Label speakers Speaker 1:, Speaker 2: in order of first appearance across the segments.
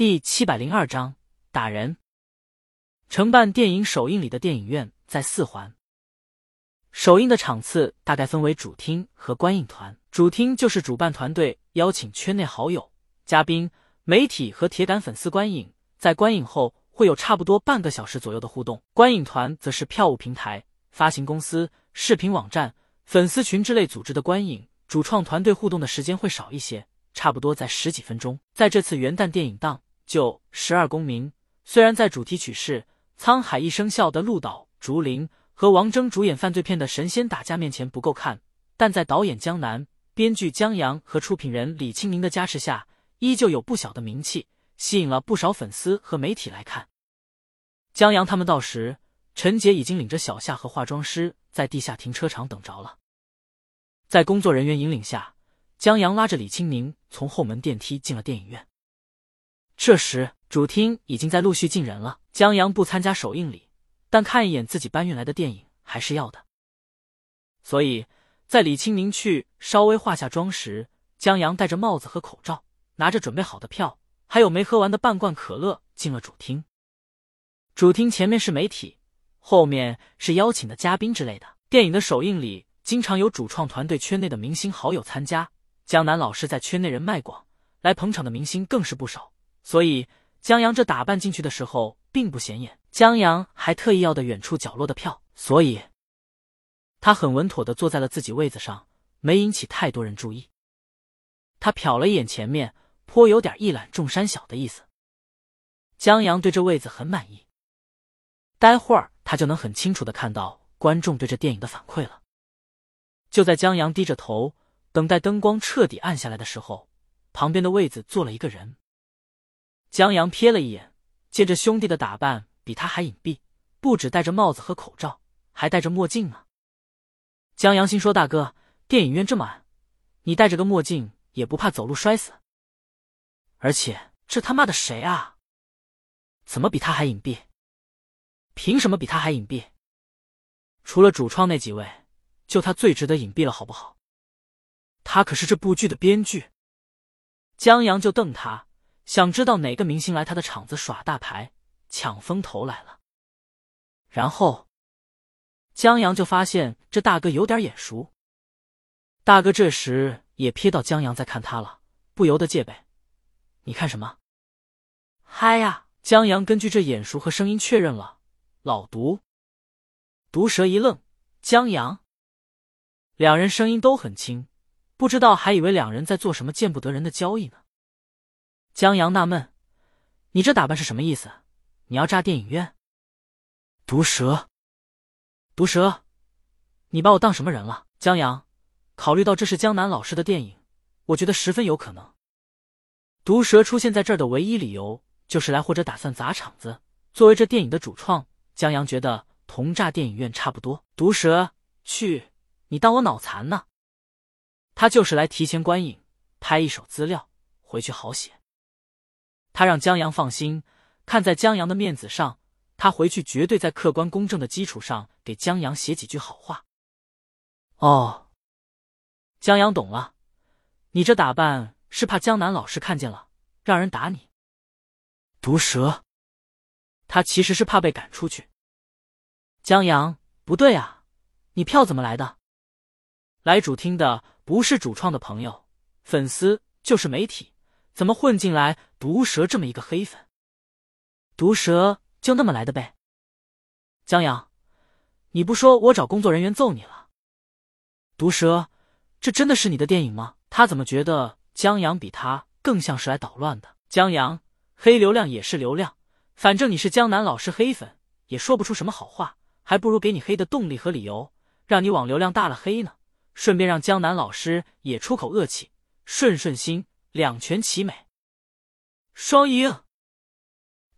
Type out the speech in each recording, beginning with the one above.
Speaker 1: 第七百零二章打人。承办电影首映礼的电影院在四环。首映的场次大概分为主厅和观影团。主厅就是主办团队邀请圈内好友、嘉宾、媒体和铁杆粉丝观影，在观影后会有差不多半个小时左右的互动。观影团则是票务平台、发行公司、视频网站、粉丝群之类组织的观影，主创团队互动的时间会少一些，差不多在十几分钟。在这次元旦电影档。就十二公民，虽然在主题曲是《沧海一声笑》的鹿岛竹林和王铮主演犯罪片的神仙打架面前不够看，但在导演江南、编剧江阳和出品人李清明的加持下，依旧有不小的名气，吸引了不少粉丝和媒体来看。江阳他们到时，陈杰已经领着小夏和化妆师在地下停车场等着了。在工作人员引领下，江阳拉着李清明从后门电梯进了电影院。这时，主厅已经在陆续进人了。江阳不参加首映礼，但看一眼自己搬运来的电影还是要的。所以在李清明去稍微化下妆时，江阳戴着帽子和口罩，拿着准备好的票，还有没喝完的半罐可乐，进了主厅。主厅前面是媒体，后面是邀请的嘉宾之类的。电影的首映礼经常有主创团队圈内的明星好友参加，江南老师在圈内人脉广，来捧场的明星更是不少。所以江阳这打扮进去的时候并不显眼，江阳还特意要的远处角落的票，所以他很稳妥的坐在了自己位子上，没引起太多人注意。他瞟了一眼前面，颇有点一览众山小的意思。江阳对这位子很满意，待会儿他就能很清楚的看到观众对这电影的反馈了。就在江阳低着头等待灯光彻底暗下来的时候，旁边的位子坐了一个人。江阳瞥了一眼，见这兄弟的打扮比他还隐蔽，不止戴着帽子和口罩，还戴着墨镜呢。江阳心说：“大哥，电影院这么暗，你戴着个墨镜也不怕走路摔死？而且这他妈的谁啊？怎么比他还隐蔽？凭什么比他还隐蔽？除了主创那几位，就他最值得隐蔽了，好不好？他可是这部剧的编剧。”江阳就瞪他。想知道哪个明星来他的场子耍大牌、抢风头来了？然后江阳就发现这大哥有点眼熟。大哥这时也瞥到江阳在看他了，不由得戒备：“你看什么？”“嗨呀！”江阳根据这眼熟和声音确认了：“老毒。”毒蛇一愣，江阳两人声音都很轻，不知道还以为两人在做什么见不得人的交易呢。江阳纳闷：“你这打扮是什么意思？你要炸电影院？”毒蛇，毒蛇，你把我当什么人了？江阳，考虑到这是江南老师的电影，我觉得十分有可能。毒蛇出现在这儿的唯一理由就是来或者打算砸场子。作为这电影的主创，江阳觉得同炸电影院差不多。毒蛇，去，你当我脑残呢？他就是来提前观影，拍一手资料，回去好写。他让江阳放心，看在江阳的面子上，他回去绝对在客观公正的基础上给江阳写几句好话。哦，江阳懂了，你这打扮是怕江南老师看见了，让人打你。毒蛇，他其实是怕被赶出去。江阳，不对啊，你票怎么来的？来主厅的不是主创的朋友、粉丝，就是媒体。怎么混进来毒蛇这么一个黑粉？毒蛇就那么来的呗。江阳，你不说我找工作人员揍你了。毒蛇，这真的是你的电影吗？他怎么觉得江阳比他更像是来捣乱的？江阳，黑流量也是流量，反正你是江南老师黑粉，也说不出什么好话，还不如给你黑的动力和理由，让你往流量大了黑呢。顺便让江南老师也出口恶气，顺顺心。两全其美，双赢。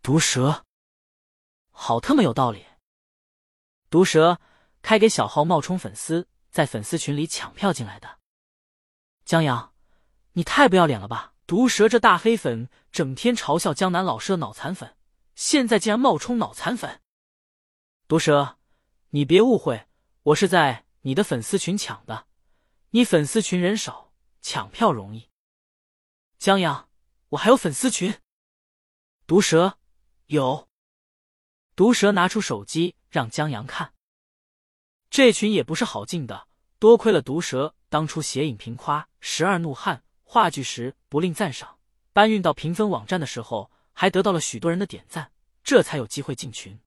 Speaker 1: 毒蛇，好他妈有道理。毒蛇开给小号冒充粉丝，在粉丝群里抢票进来的。江阳，你太不要脸了吧！毒蛇这大黑粉整天嘲笑江南老师的脑残粉，现在竟然冒充脑残粉。毒蛇，你别误会，我是在你的粉丝群抢的。你粉丝群人少，抢票容易。江阳，我还有粉丝群。毒蛇有。毒蛇拿出手机让江阳看，这群也不是好进的。多亏了毒蛇当初写影评夸《十二怒汉》话剧时不吝赞赏，搬运到评分网站的时候还得到了许多人的点赞，这才有机会进群。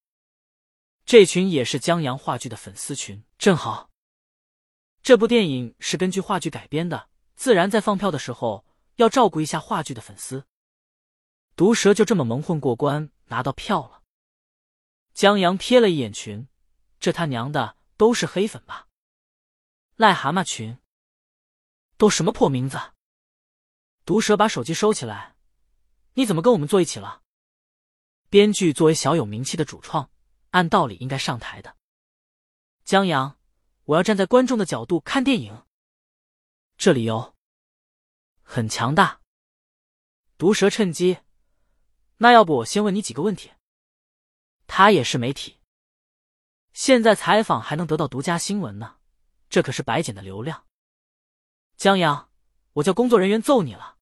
Speaker 1: 这群也是江阳话剧的粉丝群，正好。这部电影是根据话剧改编的，自然在放票的时候要照顾一下话剧的粉丝。毒蛇就这么蒙混过关，拿到票了。江阳瞥了一眼群，这他娘的都是黑粉吧？癞蛤蟆群，都什么破名字？毒蛇把手机收起来。你怎么跟我们坐一起了？编剧作为小有名气的主创，按道理应该上台的。江阳，我要站在观众的角度看电影。这理由很强大。毒蛇趁机，那要不我先问你几个问题？他也是媒体，现在采访还能得到独家新闻呢。这可是白捡的流量，江阳，我叫工作人员揍你了。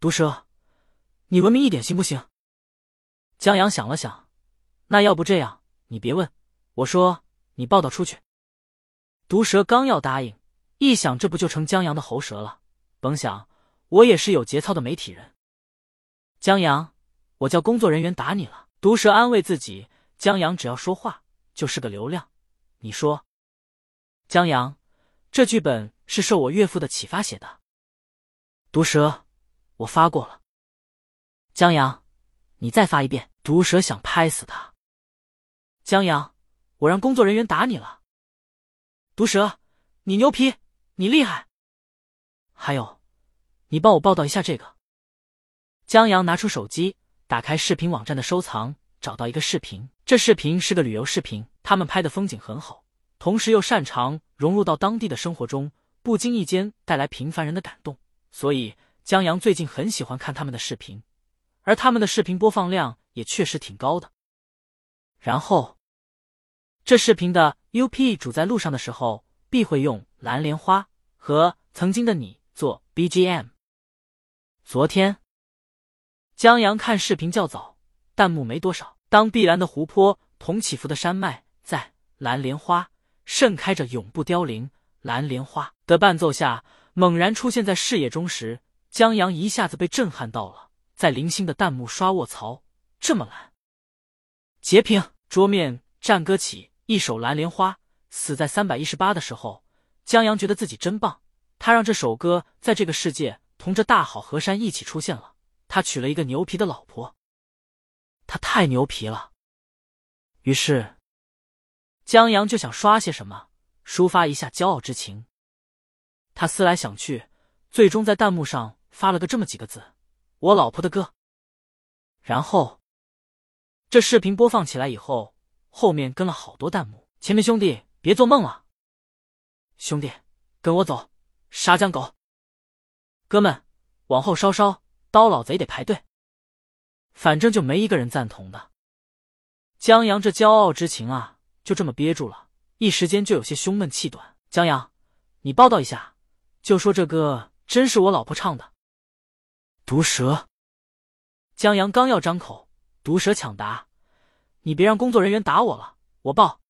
Speaker 1: 毒蛇，你文明一点行不行？江阳想了想，那要不这样，你别问，我说你报道出去。毒蛇刚要答应，一想这不就成江阳的喉舌了？甭想，我也是有节操的媒体人。江阳，我叫工作人员打你了。毒蛇安慰自己，江阳只要说话就是个流量。你说。江阳，这剧本是受我岳父的启发写的。毒蛇，我发过了。江阳，你再发一遍。毒蛇想拍死他。江阳，我让工作人员打你了。毒蛇，你牛皮，你厉害。还有，你帮我报道一下这个。江阳拿出手机，打开视频网站的收藏，找到一个视频。这视频是个旅游视频，他们拍的风景很好。同时又擅长融入到当地的生活中，不经意间带来平凡人的感动，所以江阳最近很喜欢看他们的视频，而他们的视频播放量也确实挺高的。然后，这视频的 UP 主在路上的时候必会用《蓝莲花》和《曾经的你》做 BGM。昨天，江阳看视频较早，弹幕没多少。当碧蓝的湖泊同起伏的山脉在《蓝莲花》。盛开着永不凋零蓝莲花的伴奏下，猛然出现在视野中时，江阳一下子被震撼到了。在零星的弹幕刷卧槽，这么蓝！截屏，桌面战歌起一首蓝莲花，死在三百一十八的时候，江阳觉得自己真棒。他让这首歌在这个世界同这大好河山一起出现了。他娶了一个牛皮的老婆，他太牛皮了。于是。江阳就想刷些什么，抒发一下骄傲之情。他思来想去，最终在弹幕上发了个这么几个字：“我老婆的歌。”然后，这视频播放起来以后，后面跟了好多弹幕：“前面兄弟别做梦了，兄弟跟我走，杀江狗，哥们往后稍稍，刀老贼得排队。”反正就没一个人赞同的。江阳这骄傲之情啊！就这么憋住了，一时间就有些胸闷气短。江阳，你报道一下，就说这歌真是我老婆唱的。毒蛇，江阳刚要张口，毒蛇抢答：“你别让工作人员打我了，我报。”